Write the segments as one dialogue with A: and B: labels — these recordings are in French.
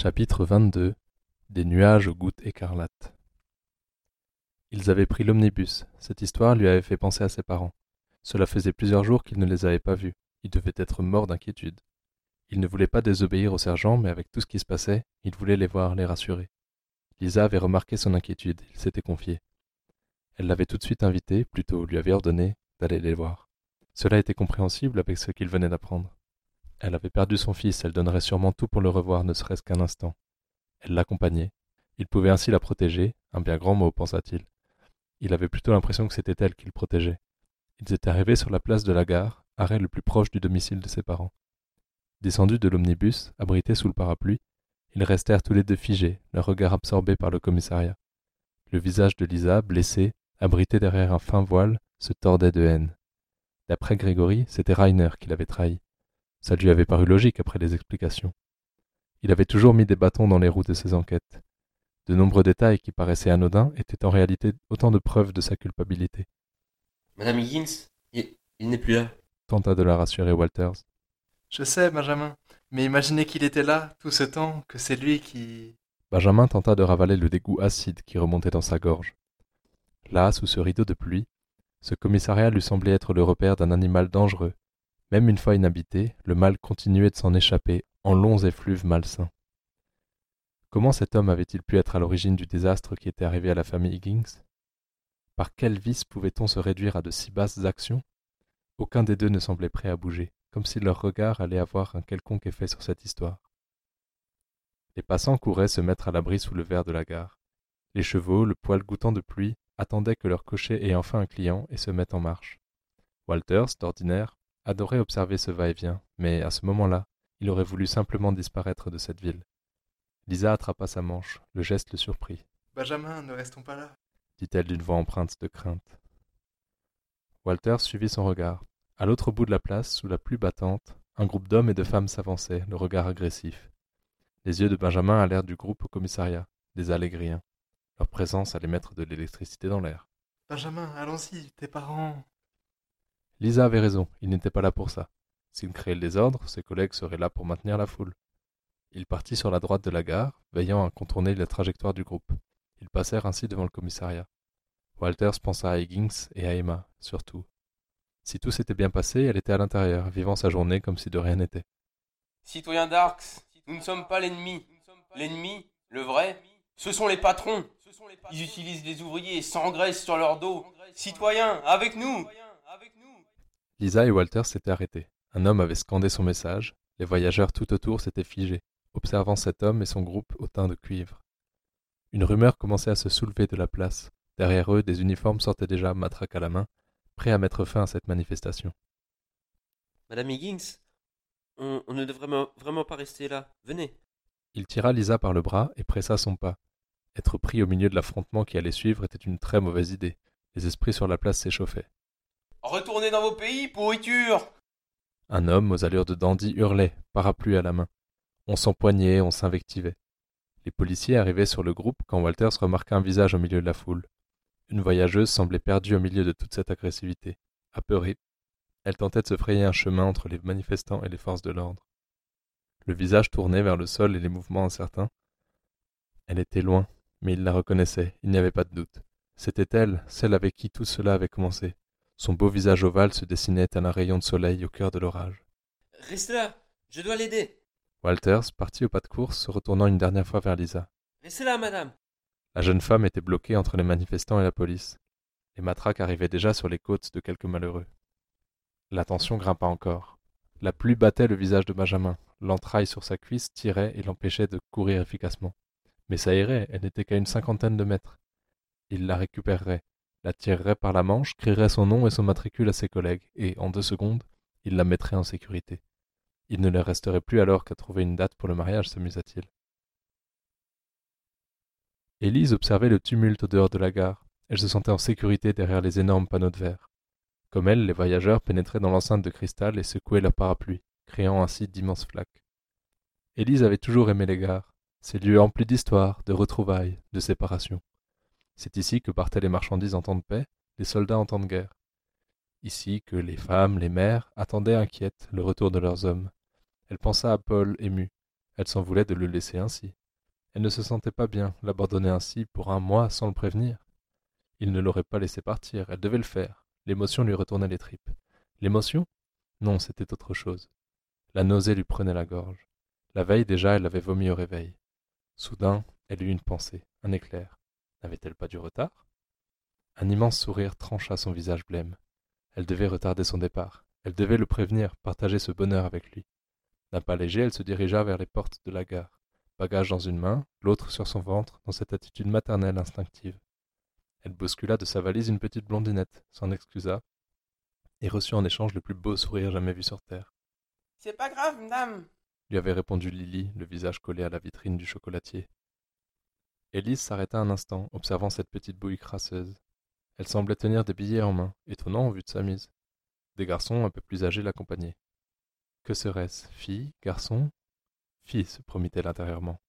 A: Chapitre 22 Des nuages aux gouttes écarlates Ils avaient pris l'omnibus. Cette histoire lui avait fait penser à ses parents. Cela faisait plusieurs jours qu'il ne les avait pas vus. Il devait être mort d'inquiétude. Il ne voulait pas désobéir au sergent, mais avec tout ce qui se passait, il voulait les voir, les rassurer. Lisa avait remarqué son inquiétude, il s'était confié. Elle l'avait tout de suite invité, plutôt lui avait ordonné, d'aller les voir. Cela était compréhensible avec ce qu'il venait d'apprendre. Elle avait perdu son fils, elle donnerait sûrement tout pour le revoir, ne serait-ce qu'un instant. Elle l'accompagnait. Il pouvait ainsi la protéger, un bien grand mot, pensa-t-il. Il avait plutôt l'impression que c'était elle qu'il protégeait. Ils étaient arrivés sur la place de la gare, arrêt le plus proche du domicile de ses parents. Descendus de l'omnibus, abrités sous le parapluie, ils restèrent tous les deux figés, leur regard absorbé par le commissariat. Le visage de Lisa, blessé, abrité derrière un fin voile, se tordait de haine. D'après Grégory, c'était Rainer qui l'avait trahi. Ça lui avait paru logique après les explications. Il avait toujours mis des bâtons dans les roues de ses enquêtes. De nombreux détails qui paraissaient anodins étaient en réalité autant de preuves de sa culpabilité.
B: Madame Higgins, il, il n'est plus là.
A: Tenta de la rassurer Walters.
C: Je sais, Benjamin, mais imaginez qu'il était là tout ce temps, que c'est lui qui.
A: Benjamin tenta de ravaler le dégoût acide qui remontait dans sa gorge. Là, sous ce rideau de pluie, ce commissariat lui semblait être le repère d'un animal dangereux. Même une fois inhabité, le mal continuait de s'en échapper en longs effluves malsains. Comment cet homme avait-il pu être à l'origine du désastre qui était arrivé à la famille Higgins? Par quel vice pouvait-on se réduire à de si basses actions? Aucun des deux ne semblait prêt à bouger, comme si leur regard allait avoir un quelconque effet sur cette histoire. Les passants couraient se mettre à l'abri sous le verre de la gare. Les chevaux, le poil goûtant de pluie, attendaient que leur cocher ait enfin un client et se mettent en marche. Walters, d'ordinaire, adorait observer ce va-et-vient, mais à ce moment-là, il aurait voulu simplement disparaître de cette ville. Lisa attrapa sa manche, le geste le surprit.
C: Benjamin, ne restons pas là.
A: dit-elle d'une voix empreinte de crainte. Walters suivit son regard. À l'autre bout de la place, sous la pluie battante, un groupe d'hommes et de femmes s'avançait, le regard agressif. Les yeux de Benjamin allèrent du groupe au commissariat, des allégriens. Leur présence allait mettre de l'électricité dans l'air.
C: Benjamin, allons-y, tes parents.
A: Lisa avait raison, il n'était pas là pour ça. S'il créait le désordre, ses collègues seraient là pour maintenir la foule. Il partit sur la droite de la gare, veillant à contourner la trajectoire du groupe. Ils passèrent ainsi devant le commissariat. Walters pensa à Higgins et à Emma, surtout. Si tout s'était bien passé, elle était à l'intérieur, vivant sa journée comme si de rien n'était.
B: Citoyens d'Arx, nous ne sommes pas l'ennemi. L'ennemi, le vrai, ce sont les patrons. Ils utilisent les ouvriers et s'engraissent sur leur dos. Citoyens, avec nous
A: Lisa et Walter s'étaient arrêtés. Un homme avait scandé son message. Les voyageurs tout autour s'étaient figés, observant cet homme et son groupe au teint de cuivre. Une rumeur commençait à se soulever de la place. Derrière eux, des uniformes sortaient déjà, matraque à la main, prêts à mettre fin à cette manifestation.
B: Madame Higgins, on, on ne devrait vraiment pas rester là. Venez.
A: Il tira Lisa par le bras et pressa son pas. Être pris au milieu de l'affrontement qui allait suivre était une très mauvaise idée. Les esprits sur la place s'échauffaient.
B: Retournez dans vos pays, pourriture
A: Un homme aux allures de dandy hurlait, parapluie à la main. On s'empoignait, on s'invectivait. Les policiers arrivaient sur le groupe quand Walters remarqua un visage au milieu de la foule. Une voyageuse semblait perdue au milieu de toute cette agressivité. Apeurée, elle tentait de se frayer un chemin entre les manifestants et les forces de l'ordre. Le visage tourné vers le sol et les mouvements incertains. Elle était loin, mais il la reconnaissait, il n'y avait pas de doute. C'était elle, celle avec qui tout cela avait commencé. Son beau visage ovale se dessinait tel un rayon de soleil au cœur de l'orage.
B: Restez là, je dois l'aider.
A: Walters partit au pas de course, se retournant une dernière fois vers Lisa.
B: Restez là, madame.
A: La jeune femme était bloquée entre les manifestants et la police. Les matraques arrivaient déjà sur les côtes de quelques malheureux. La tension grimpa encore. La pluie battait le visage de Benjamin. L'entraille sur sa cuisse tirait et l'empêchait de courir efficacement. Mais ça irait, elle n'était qu'à une cinquantaine de mètres. Il la récupérerait, la tirerait par la manche, crierait son nom et son matricule à ses collègues, et, en deux secondes, il la mettrait en sécurité. Il ne leur resterait plus alors qu'à trouver une date pour le mariage, s'amusa-t-il. Élise observait le tumulte au dehors de la gare. Elle se sentait en sécurité derrière les énormes panneaux de verre. Comme elle, les voyageurs pénétraient dans l'enceinte de cristal et secouaient leurs parapluies, créant ainsi d'immenses flaques. Élise avait toujours aimé les gares, ces lieux emplis d'histoire, de retrouvailles, de séparation. C'est ici que partaient les marchandises en temps de paix, les soldats en temps de guerre. Ici que les femmes, les mères, attendaient inquiètes le retour de leurs hommes. Elle pensa à Paul ému, Elle s'en voulait de le laisser ainsi. Elle ne se sentait pas bien, l'abandonner ainsi pour un mois sans le prévenir. Il ne l'aurait pas laissé partir, elle devait le faire. L'émotion lui retournait les tripes. L'émotion? Non, c'était autre chose. La nausée lui prenait la gorge. La veille déjà, elle avait vomi au réveil. Soudain, elle eut une pensée, un éclair. N'avait-elle pas du retard? Un immense sourire trancha son visage blême. Elle devait retarder son départ. Elle devait le prévenir, partager ce bonheur avec lui. D'un pas léger, elle se dirigea vers les portes de la gare, bagage dans une main, l'autre sur son ventre, dans cette attitude maternelle instinctive. Elle bouscula de sa valise une petite blondinette, s'en excusa, et reçut en échange le plus beau sourire jamais vu sur terre.
B: C'est pas grave, madame,
A: lui avait répondu Lily, le visage collé à la vitrine du chocolatier. Élise s'arrêta un instant, observant cette petite bouille crasseuse. Elle semblait tenir des billets en main, étonnant au vu de sa mise. Des garçons un peu plus âgés l'accompagnaient. Que serait-ce? Fille? Garçon? Fille, se promit-elle intérieurement.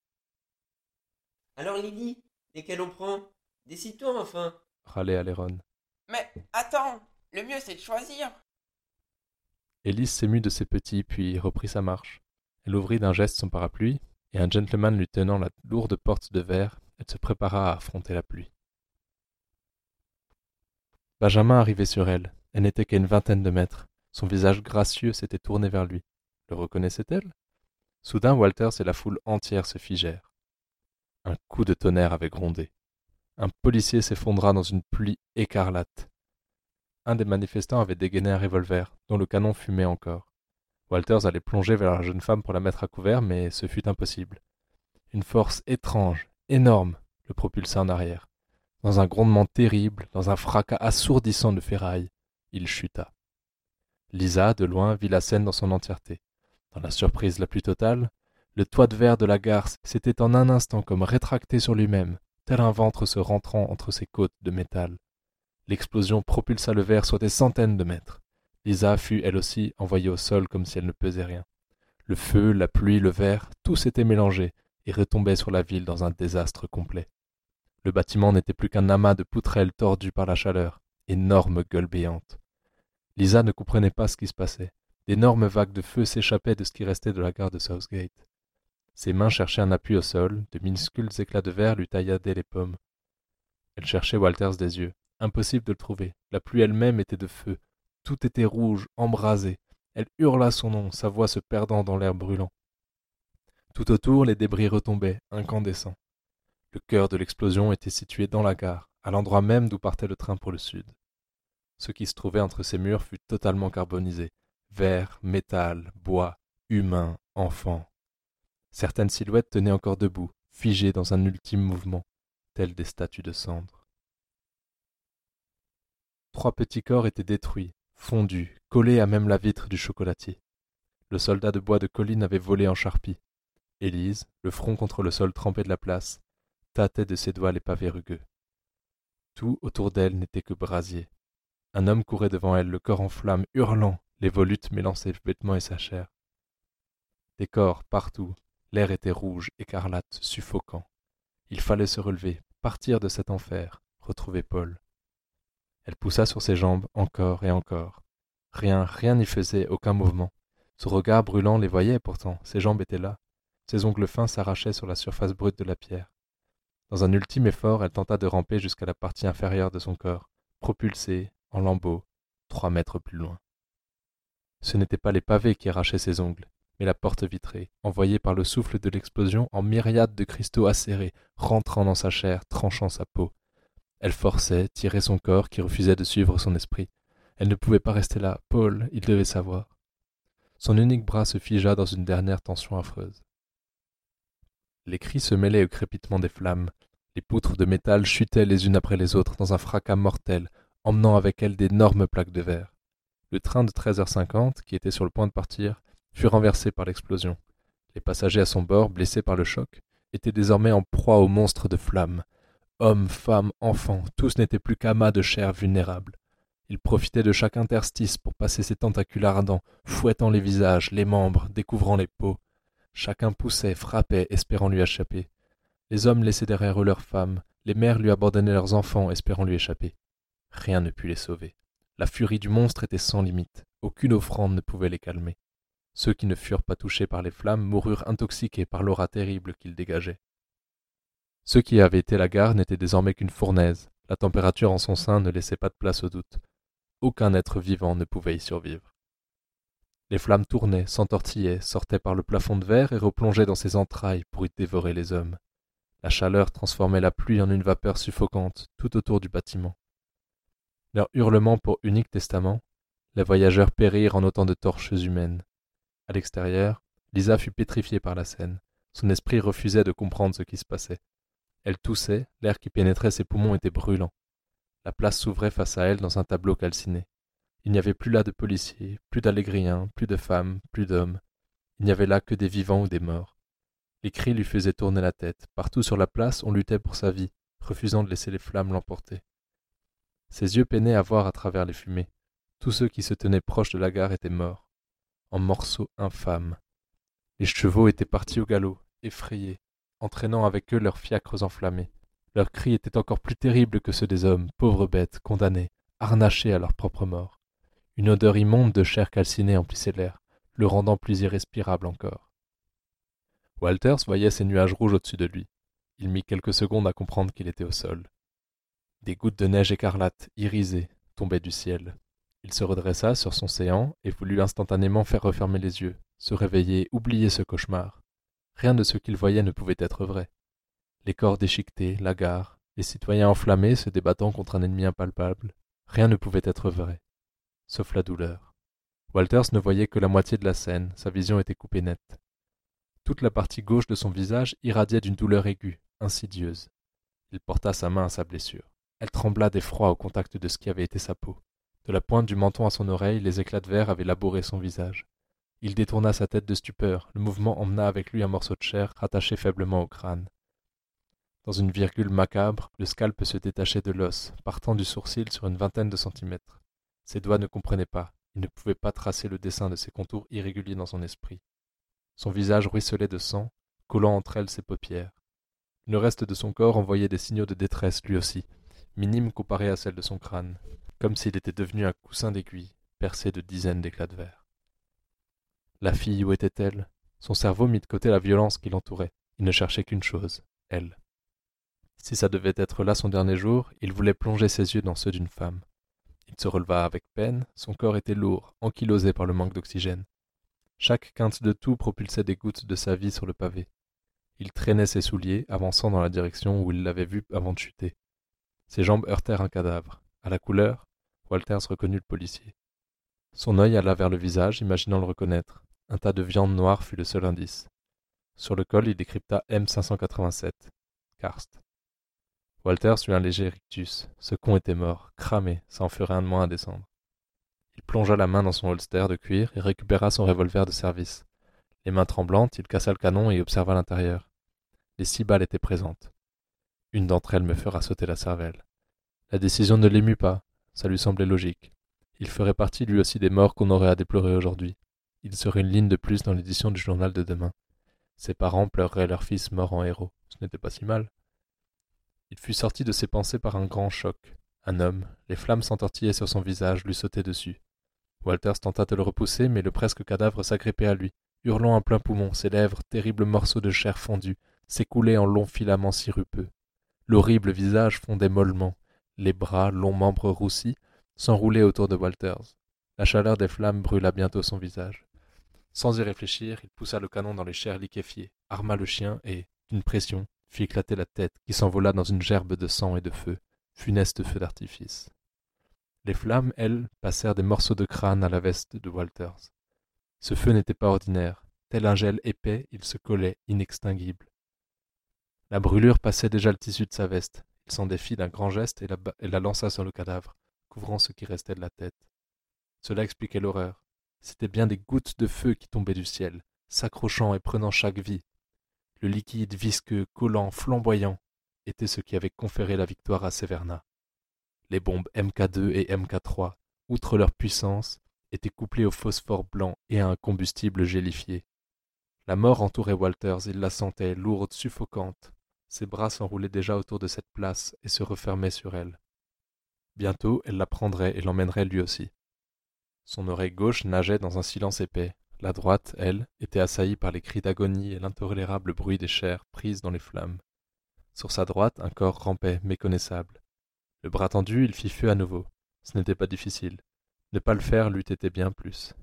D: Alors Lily, lesquels on prend? Décide-toi enfin
A: râlait Aléron.
B: Mais attends, le mieux c'est de choisir.
A: Élise s'émut de ses petits, puis reprit sa marche. Elle ouvrit d'un geste son parapluie, et un gentleman lui tenant la lourde porte de verre, elle se prépara à affronter la pluie. Benjamin arrivait sur elle. Elle n'était qu'à une vingtaine de mètres. Son visage gracieux s'était tourné vers lui. Le reconnaissait-elle? Soudain, Walters et la foule entière se figèrent. Un coup de tonnerre avait grondé. Un policier s'effondra dans une pluie écarlate. Un des manifestants avait dégainé un revolver, dont le canon fumait encore. Walters allait plonger vers la jeune femme pour la mettre à couvert, mais ce fut impossible. Une force étrange, énorme, le propulsa en arrière. Dans un grondement terrible, dans un fracas assourdissant de ferraille, il chuta. Lisa, de loin, vit la scène dans son entièreté. Dans la surprise la plus totale, le toit de verre de la gare s'était en un instant comme rétracté sur lui-même, tel un ventre se rentrant entre ses côtes de métal. L'explosion propulsa le verre sur des centaines de mètres. Lisa fut, elle aussi, envoyée au sol comme si elle ne pesait rien. Le feu, la pluie, le verre, tout s'était mélangé et retombait sur la ville dans un désastre complet. Le bâtiment n'était plus qu'un amas de poutrelles tordues par la chaleur, énorme gueule béante. Lisa ne comprenait pas ce qui se passait. D'énormes vagues de feu s'échappaient de ce qui restait de la gare de Southgate. Ses mains cherchaient un appui au sol, de minuscules éclats de verre lui tailladaient les pommes. Elle cherchait Walters des yeux. Impossible de le trouver. La pluie elle-même était de feu. Tout était rouge, embrasé. Elle hurla son nom, sa voix se perdant dans l'air brûlant. Tout autour, les débris retombaient, incandescents. Le cœur de l'explosion était situé dans la gare, à l'endroit même d'où partait le train pour le sud. Ce qui se trouvait entre ces murs fut totalement carbonisé. Verre, métal, bois, humain, enfant. Certaines silhouettes tenaient encore debout, figées dans un ultime mouvement, telles des statues de cendres. Trois petits corps étaient détruits, fondus, collés à même la vitre du chocolatier. Le soldat de bois de colline avait volé en charpie. Élise, le front contre le sol trempé de la place, tâtait de ses doigts les pavés rugueux. Tout autour d'elle n'était que brasier. Un homme courait devant elle, le corps en flammes, hurlant, les volutes mêlant ses et sa chair. Des corps partout, l'air était rouge, écarlate, suffocant. Il fallait se relever, partir de cet enfer, retrouver Paul. Elle poussa sur ses jambes encore et encore. Rien, rien n'y faisait, aucun mouvement. Son regard brûlant les voyait pourtant, ses jambes étaient là. Ses ongles fins s'arrachaient sur la surface brute de la pierre. Dans un ultime effort, elle tenta de ramper jusqu'à la partie inférieure de son corps, propulsée, en lambeaux, trois mètres plus loin. Ce n'étaient pas les pavés qui arrachaient ses ongles, mais la porte vitrée, envoyée par le souffle de l'explosion en myriades de cristaux acérés, rentrant dans sa chair, tranchant sa peau. Elle forçait, tirait son corps qui refusait de suivre son esprit. Elle ne pouvait pas rester là. Paul, il devait savoir. Son unique bras se figea dans une dernière tension affreuse. Les cris se mêlaient au crépitement des flammes. Les poutres de métal chutaient les unes après les autres dans un fracas mortel, emmenant avec elles d'énormes plaques de verre. Le train de 13h50, qui était sur le point de partir, fut renversé par l'explosion. Les passagers à son bord, blessés par le choc, étaient désormais en proie aux monstres de flammes. Hommes, femmes, enfants, tous n'étaient plus qu'amas de chair vulnérables. Ils profitaient de chaque interstice pour passer ses tentacules ardents, fouettant les visages, les membres, découvrant les peaux. Chacun poussait, frappait, espérant lui échapper. Les hommes laissaient derrière eux leurs femmes, les mères lui abandonnaient leurs enfants, espérant lui échapper. Rien ne put les sauver. La furie du monstre était sans limite. Aucune offrande ne pouvait les calmer. Ceux qui ne furent pas touchés par les flammes moururent intoxiqués par l'aura terrible qu'ils dégageaient. Ce qui avait été la gare n'était désormais qu'une fournaise, la température en son sein ne laissait pas de place au doute. Aucun être vivant ne pouvait y survivre. Les flammes tournaient, s'entortillaient, sortaient par le plafond de verre et replongeaient dans ses entrailles pour y dévorer les hommes. La chaleur transformait la pluie en une vapeur suffocante tout autour du bâtiment. Leur hurlement pour unique testament, les voyageurs périrent en autant de torches humaines. À l'extérieur, Lisa fut pétrifiée par la scène. Son esprit refusait de comprendre ce qui se passait. Elle toussait, l'air qui pénétrait ses poumons était brûlant. La place s'ouvrait face à elle dans un tableau calciné. Il n'y avait plus là de policiers, plus d'allégriens, plus de femmes, plus d'hommes. Il n'y avait là que des vivants ou des morts. Les cris lui faisaient tourner la tête. Partout sur la place, on luttait pour sa vie, refusant de laisser les flammes l'emporter. Ses yeux peinaient à voir à travers les fumées. Tous ceux qui se tenaient proches de la gare étaient morts, en morceaux infâmes. Les chevaux étaient partis au galop, effrayés, entraînant avec eux leurs fiacres enflammés. Leurs cris étaient encore plus terribles que ceux des hommes, pauvres bêtes, condamnés, harnachés à leur propre mort. Une odeur immonde de chair calcinée emplissait l'air, le rendant plus irrespirable encore. Walters voyait ces nuages rouges au-dessus de lui. Il mit quelques secondes à comprendre qu'il était au sol. Des gouttes de neige écarlate, irisées, tombaient du ciel. Il se redressa sur son séant et voulut instantanément faire refermer les yeux, se réveiller, oublier ce cauchemar. Rien de ce qu'il voyait ne pouvait être vrai. Les corps déchiquetés, la gare, les citoyens enflammés se débattant contre un ennemi impalpable, rien ne pouvait être vrai, sauf la douleur. Walters ne voyait que la moitié de la scène, sa vision était coupée nette. Toute la partie gauche de son visage irradiait d'une douleur aiguë, insidieuse. Il porta sa main à sa blessure. Elle trembla d'effroi au contact de ce qui avait été sa peau. De la pointe du menton à son oreille, les éclats de verre avaient labouré son visage. Il détourna sa tête de stupeur. Le mouvement emmena avec lui un morceau de chair rattaché faiblement au crâne. Dans une virgule macabre, le scalp se détachait de l'os, partant du sourcil sur une vingtaine de centimètres. Ses doigts ne comprenaient pas. Il ne pouvait pas tracer le dessin de ses contours irréguliers dans son esprit. Son visage ruisselait de sang, collant entre elles ses paupières. Le reste de son corps envoyait des signaux de détresse lui aussi, minimes comparés à celles de son crâne, comme s'il était devenu un coussin d'aiguilles, percé de dizaines d'éclats de verre. La fille, où était-elle? Son cerveau mit de côté la violence qui l'entourait. Il ne cherchait qu'une chose, elle. Si ça devait être là son dernier jour, il voulait plonger ses yeux dans ceux d'une femme. Il se releva avec peine, son corps était lourd, ankylosé par le manque d'oxygène. Chaque quinte de toux propulsait des gouttes de sa vie sur le pavé. Il traînait ses souliers, avançant dans la direction où il l'avait vue avant de chuter. Ses jambes heurtèrent un cadavre. À la couleur, Walters reconnut le policier. Son œil alla vers le visage, imaginant le reconnaître. Un tas de viande noire fut le seul indice. Sur le col, il décrypta M587. Karst. Walters eut un léger rictus. Ce con était mort, cramé, ça en ferait un de moins à descendre. Il plongea la main dans son holster de cuir et récupéra son revolver de service. Les mains tremblantes, il cassa le canon et observa l'intérieur. Les six balles étaient présentes. Une d'entre elles me fera sauter la cervelle. La décision ne l'émut pas, ça lui semblait logique. Il ferait partie lui aussi des morts qu'on aurait à déplorer aujourd'hui. Il serait une ligne de plus dans l'édition du journal de demain. Ses parents pleureraient leur fils mort en héros. Ce n'était pas si mal. Il fut sorti de ses pensées par un grand choc. Un homme, les flammes s'entortillaient sur son visage, lui sautait dessus. Walters tenta de le repousser, mais le presque cadavre s'agrippait à lui, hurlant à plein poumon, ses lèvres, terribles morceaux de chair fondue, s'écoulaient en longs filaments sirupeux. L'horrible visage fondait mollement, les bras, longs membres roussis, s'enroulaient autour de Walters. La chaleur des flammes brûla bientôt son visage. Sans y réfléchir, il poussa le canon dans les chairs liquéfiées, arma le chien et, d'une pression, fit éclater la tête qui s'envola dans une gerbe de sang et de feu, funeste feu d'artifice. Les flammes, elles, passèrent des morceaux de crâne à la veste de Walters. Ce feu n'était pas ordinaire. Tel un gel épais, il se collait, inextinguible. La brûlure passait déjà le tissu de sa veste. Il s'en défit d'un grand geste et la, lança sur le cadavre, couvrant ce qui restait de la tête. Cela expliquait l'horreur. C'étaient bien des gouttes de feu qui tombaient du ciel, s'accrochant et prenant chaque vie. Le liquide visqueux, collant, flamboyant, était ce qui avait conféré la victoire à Séverna. Les bombes MK2 et MK3, outre leur puissance, étaient couplées au phosphore blanc et à un combustible gélifié. La mort entourait Walters, il la sentait, lourde, suffocante. Ses bras s'enroulaient déjà autour de cette place et se refermaient sur elle. Bientôt, elle la prendrait et l'emmènerait lui aussi. Son oreille gauche nageait dans un silence épais. La droite, elle, était assaillie par les cris d'agonie et l'intolérable bruit des chairs prises dans les flammes. Sur sa droite, un corps rampait, méconnaissable. Le bras tendu, il fit feu à nouveau. Ce n'était pas difficile. Ne pas le faire l'eût été bien plus.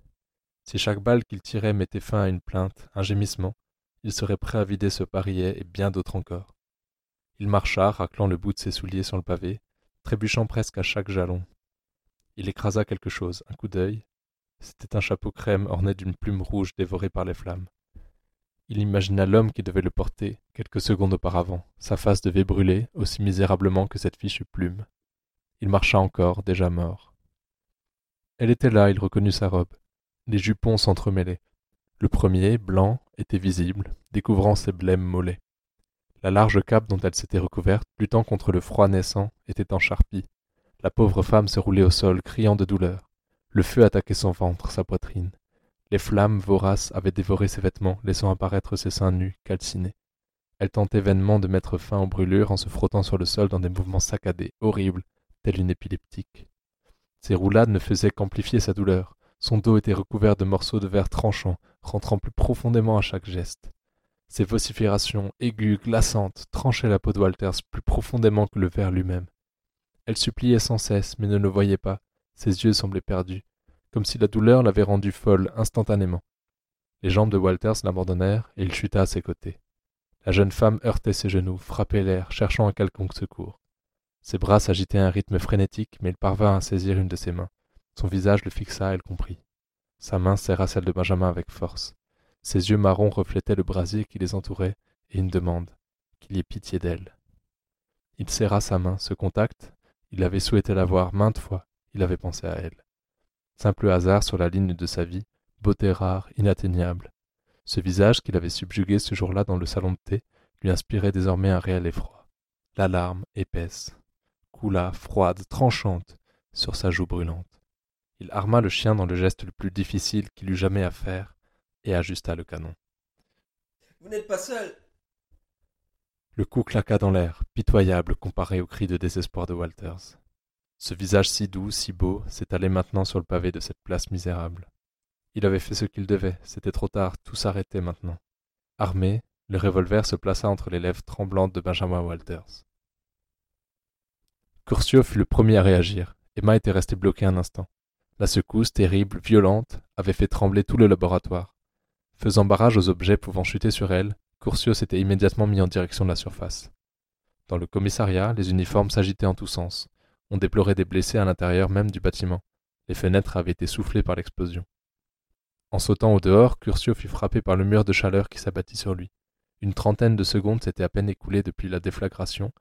A: Si chaque balle qu'il tirait mettait fin à une plainte, un gémissement, il serait prêt à vider ce parillet et bien d'autres encore. Il marcha, raclant le bout de ses souliers sur le pavé, trébuchant presque à chaque jalon. Il écrasa quelque chose, un coup d'œil. C'était un chapeau crème orné d'une plume rouge dévorée par les flammes. Il imagina l'homme qui devait le porter, quelques secondes auparavant. Sa face devait brûler, aussi misérablement que cette fichue plume. Il marcha encore, déjà mort. Elle était là, il reconnut sa robe. Les jupons s'entremêlaient. Le premier, blanc, était visible, découvrant ses blêmes mollets. La large cape dont elle s'était recouverte, luttant contre le froid naissant, était en charpie. La pauvre femme se roulait au sol, criant de douleur. Le feu attaquait son ventre, sa poitrine. Les flammes voraces avaient dévoré ses vêtements, laissant apparaître ses seins nus, calcinés. Elle tentait vainement de mettre fin aux brûlures en se frottant sur le sol dans des mouvements saccadés, horribles, tels une épileptique. Ces roulades ne faisaient qu'amplifier sa douleur. Son dos était recouvert de morceaux de verre tranchants, rentrant plus profondément à chaque geste. Ses vociférations aiguës, glaçantes, tranchaient la peau de Walters plus profondément que le verre lui-même. Elle suppliait sans cesse, mais ne le voyait pas. Ses yeux semblaient perdus, comme si la douleur l'avait rendue folle instantanément. Les jambes de Walters l'abandonnèrent et il chuta à ses côtés. La jeune femme heurtait ses genoux, frappait l'air, cherchant un quelconque secours. Ses bras s'agitaient à un rythme frénétique, mais il parvint à saisir une de ses mains. Son visage le fixa, elle comprit. Sa main serra celle de Benjamin avec force. Ses yeux marrons reflétaient le brasier qui les entourait, et une demande qu'il y ait pitié d'elle. Il serra sa main, ce contact, il avait souhaité l'avoir maintes fois, il avait pensé à elle. Simple hasard sur la ligne de sa vie, beauté rare, inatteignable. Ce visage qu'il avait subjugué ce jour-là dans le salon de thé lui inspirait désormais un réel effroi. La larme, épaisse, coula, froide, tranchante, sur sa joue brûlante. Il arma le chien dans le geste le plus difficile qu'il eût jamais à faire et ajusta le canon.
D: Vous n'êtes pas seul
A: Le coup claqua dans l'air, pitoyable comparé au cri de désespoir de Walters. Ce visage si doux, si beau, s'étalait maintenant sur le pavé de cette place misérable. Il avait fait ce qu'il devait, c'était trop tard, tout s'arrêtait maintenant. Armé, le revolver se plaça entre les lèvres tremblantes de Benjamin Walters. Curcio fut le premier à réagir. Emma était restée bloquée un instant. La secousse, terrible, violente, avait fait trembler tout le laboratoire. Faisant barrage aux objets pouvant chuter sur elle, Curcio s'était immédiatement mis en direction de la surface. Dans le commissariat, les uniformes s'agitaient en tous sens. On déplorait des blessés à l'intérieur même du bâtiment. Les fenêtres avaient été soufflées par l'explosion. En sautant au dehors, Curcio fut frappé par le mur de chaleur qui s'abattit sur lui. Une trentaine de secondes s'étaient à peine écoulées depuis la déflagration,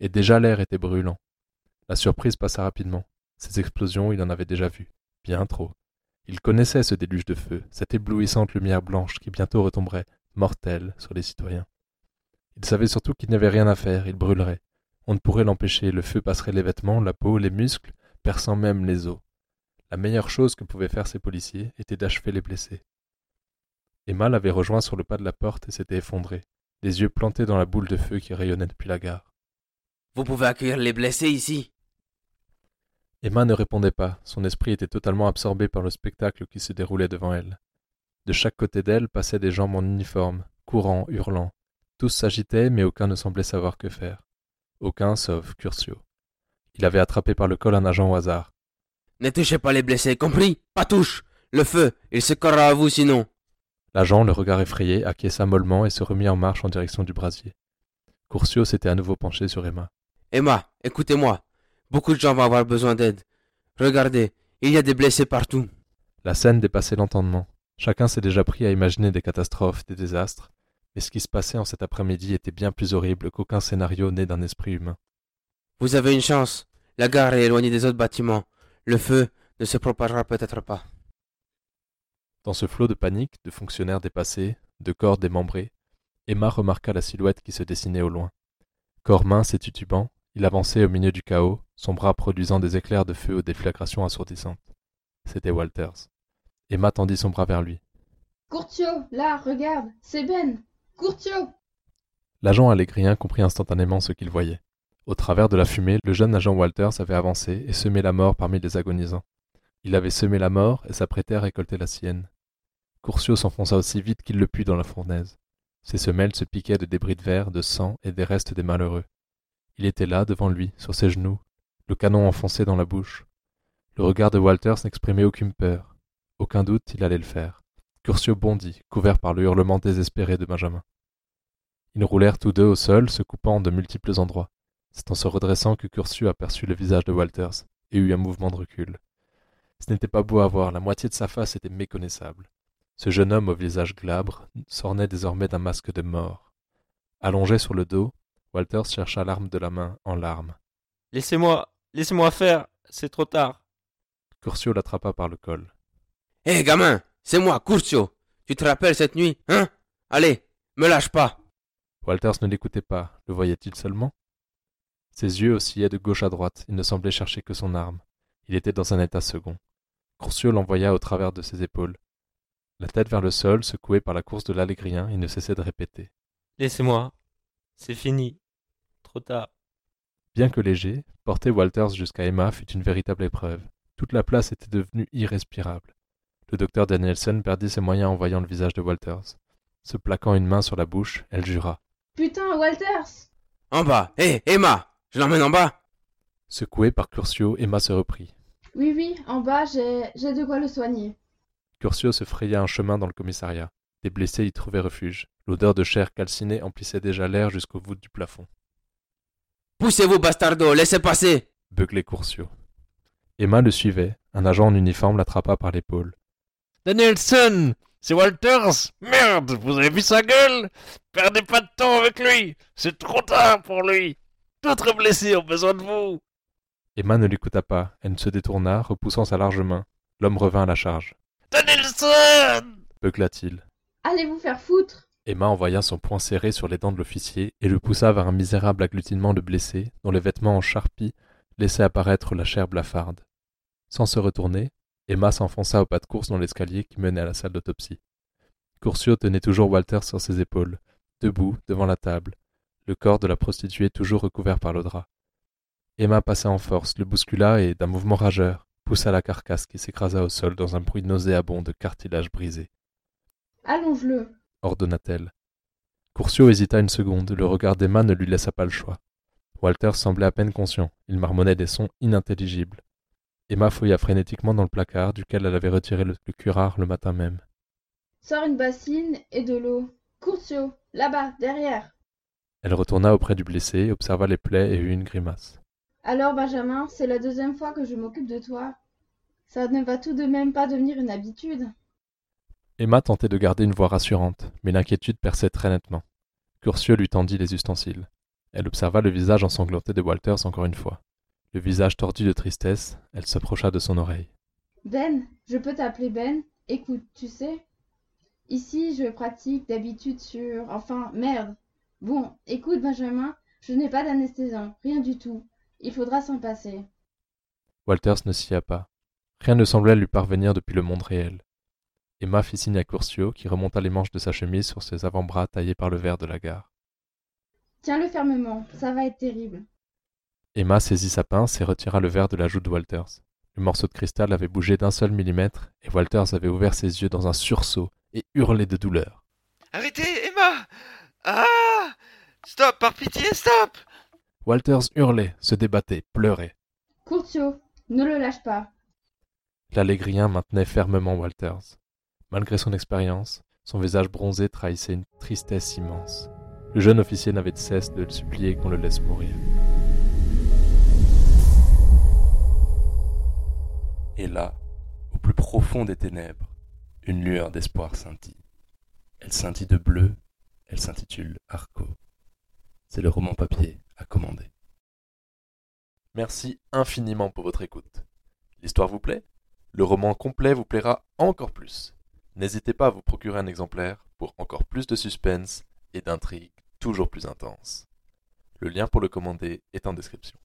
A: et déjà l'air était brûlant. La surprise passa rapidement. Ces explosions, il en avait déjà vu. Bien trop. Il connaissait ce déluge de feu, cette éblouissante lumière blanche qui bientôt retomberait, mortelle, sur les citoyens. Il savait surtout qu'il n'y avait rien à faire, il brûlerait. On ne pourrait l'empêcher, le feu passerait les vêtements, la peau, les muscles, perçant même les os. La meilleure chose que pouvaient faire ces policiers était d'achever les blessés. Emma l'avait rejoint sur le pas de la porte et s'était effondrée, les yeux plantés dans la boule de feu qui rayonnait depuis la gare.
D: Vous pouvez accueillir les blessés ici
A: Emma ne répondait pas, son esprit était totalement absorbé par le spectacle qui se déroulait devant elle. De chaque côté d'elle passaient des gens en uniforme, courant, hurlant. Tous s'agitaient, mais aucun ne semblait savoir que faire. Aucun sauf Curcio. Il avait attrapé par le col un agent au hasard.
D: Ne touchez pas les blessés, compris? Pas touche Le feu, il se corra à vous sinon
A: L'agent, le regard effrayé, acquiesça mollement et se remit en marche en direction du brasier. Curcio s'était à nouveau penché sur Emma.
D: Emma, écoutez-moi. Beaucoup de gens vont avoir besoin d'aide. Regardez, il y a des blessés partout.
A: La scène dépassait l'entendement. Chacun s'est déjà pris à imaginer des catastrophes, des désastres, mais ce qui se passait en cet après-midi était bien plus horrible qu'aucun scénario né d'un esprit humain.
D: Vous avez une chance. La gare est éloignée des autres bâtiments. Le feu ne se propagera peut-être pas.
A: Dans ce flot de panique, de fonctionnaires dépassés, de corps démembrés, Emma remarqua la silhouette qui se dessinait au loin. Corps mince et tutubant, il avançait au milieu du chaos, son bras produisant des éclairs de feu aux déflagrations assourdissantes. C'était Walters. Emma tendit son bras vers lui.
E: Curtio, là, regarde, c'est Ben. Curtio
A: L'agent alégrien comprit instantanément ce qu'il voyait. Au travers de la fumée, le jeune agent Walters avait avancé et semé la mort parmi les agonisants. Il avait semé la mort et s'apprêtait à récolter la sienne. Curcio s'enfonça aussi vite qu'il le put dans la fournaise. Ses semelles se piquaient de débris de verre, de sang et des restes des malheureux. Il était là, devant lui, sur ses genoux, le canon enfoncé dans la bouche. Le regard de Walters n'exprimait aucune peur. Aucun doute, il allait le faire. Curcio bondit, couvert par le hurlement désespéré de Benjamin. Ils roulèrent tous deux au sol, se coupant en de multiples endroits. C'est en se redressant que Curcio aperçut le visage de Walters et eut un mouvement de recul. Ce n'était pas beau à voir, la moitié de sa face était méconnaissable. Ce jeune homme au visage glabre s'ornait désormais d'un masque de mort. Allongé sur le dos, Walters chercha l'arme de la main en larmes.
F: Laissez-moi, laissez-moi faire, c'est trop tard.
A: Curcio l'attrapa par le col.
D: Hé, gamin, c'est moi, Curcio. Tu te rappelles cette nuit, hein? Allez, me lâche pas.
A: Walters ne l'écoutait pas, le voyait-il seulement? Ses yeux oscillaient de gauche à droite, il ne semblait chercher que son arme. Il était dans un état second. Curcio l'envoya au travers de ses épaules. La tête vers le sol, secoué par la course de l'allégrien, il ne cessait de répéter.
F: Laissez-moi. C'est fini. Trop tard.
A: Bien que léger, porter Walters jusqu'à Emma fut une véritable épreuve. Toute la place était devenue irrespirable. Le docteur Danielson perdit ses moyens en voyant le visage de Walters. Se plaquant une main sur la bouche, elle jura.
E: Putain, Walters
D: En bas. Hé, Emma, je l'emmène en bas.
A: Secouée par Curcio, Emma se reprit.
E: Oui, oui, en bas, j'ai j'ai de quoi le soigner.
A: Curcio se fraya un chemin dans le commissariat. Des blessés y trouvaient refuge. L'odeur de chair calcinée emplissait déjà l'air jusqu'au voûtes du plafond.
D: Poussez-vous, bastardo, laissez passer.
A: Beuglait Curcio. Emma le suivait. Un agent en uniforme l'attrapa par l'épaule.
G: Danielson C'est Walters Merde, vous avez vu sa gueule? Perdez pas de temps avec lui C'est trop tard pour lui D'autres blessés ont besoin de vous
A: Emma ne l'écouta pas. Elle se détourna, repoussant sa large main. L'homme revint à la charge.
G: Danielson
A: Beugla-t-il.
E: Allez vous faire foutre?
A: Emma envoya son poing serré sur les dents de l'officier et le poussa vers un misérable agglutinement de blessés dont les vêtements en charpie laissaient apparaître la chair blafarde. Sans se retourner, Emma s'enfonça au pas de course dans l'escalier qui menait à la salle d'autopsie. Curcio tenait toujours Walter sur ses épaules, debout devant la table, le corps de la prostituée toujours recouvert par le drap. Emma passa en force, le bouscula et, d'un mouvement rageur, poussa la carcasse qui s'écrasa au sol dans un bruit nauséabond de cartilage brisé.
E: Allonge-le
A: ordonna-t-elle. Curcio hésita une seconde, le regard d'Emma ne lui laissa pas le choix. Walter semblait à peine conscient, il marmonnait des sons inintelligibles. Emma fouilla frénétiquement dans le placard duquel elle avait retiré le, curare le matin même.
E: Sors une bassine et de l'eau. Curcio, là-bas, derrière.
A: Elle retourna auprès du blessé, observa les plaies et eut une grimace.
E: Alors, Benjamin, c'est la deuxième fois que je m'occupe de toi. Ça ne va tout de même pas devenir une habitude.
A: Emma tentait de garder une voix rassurante, mais l'inquiétude perçait très nettement. Curcio lui tendit les ustensiles. Elle observa le visage ensanglanté de Walters encore une fois. Le visage tordu de tristesse, elle s'approcha de son oreille.
E: Ben, je peux t'appeler Ben? Écoute, tu sais, ici je pratique d'habitude sur... Enfin, merde. Bon, écoute, Benjamin, je n'ai pas d'anesthésiant, rien du tout. Il faudra s'en passer.
A: Walters ne sia pas. Rien ne semblait lui parvenir depuis le monde réel. Emma fit signe à Curcio, qui remonta les manches de sa chemise sur ses avant-bras taillés par le verre de la gare.
E: Tiens-le fermement, ça va être terrible.
A: Emma saisit sa pince et retira le verre de la joue de Walters. Le morceau de cristal avait bougé d'un seul millimètre, et Walters avait ouvert ses yeux dans un sursaut et hurlé de douleur.
F: Arrêtez, Emma Ah Stop, par pitié, stop
A: Walters hurlait, se débattait, pleurait.
E: Curcio, ne le lâche pas.
A: L'allégrien maintenait fermement Walters. Malgré son expérience, son visage bronzé trahissait une tristesse immense. Le jeune officier n'avait de cesse de le supplier qu'on le laisse mourir.
B: Et là, au plus profond des ténèbres, une lueur d'espoir scintille. Elle scintille de bleu, elle s'intitule Arco. C'est le roman papier à commander.
A: Merci infiniment pour votre écoute. L'histoire vous plaît? Le roman complet vous plaira encore plus. N'hésitez pas à vous procurer un exemplaire pour encore plus de suspense et d'intrigues toujours plus intenses. Le lien pour le commander est en description.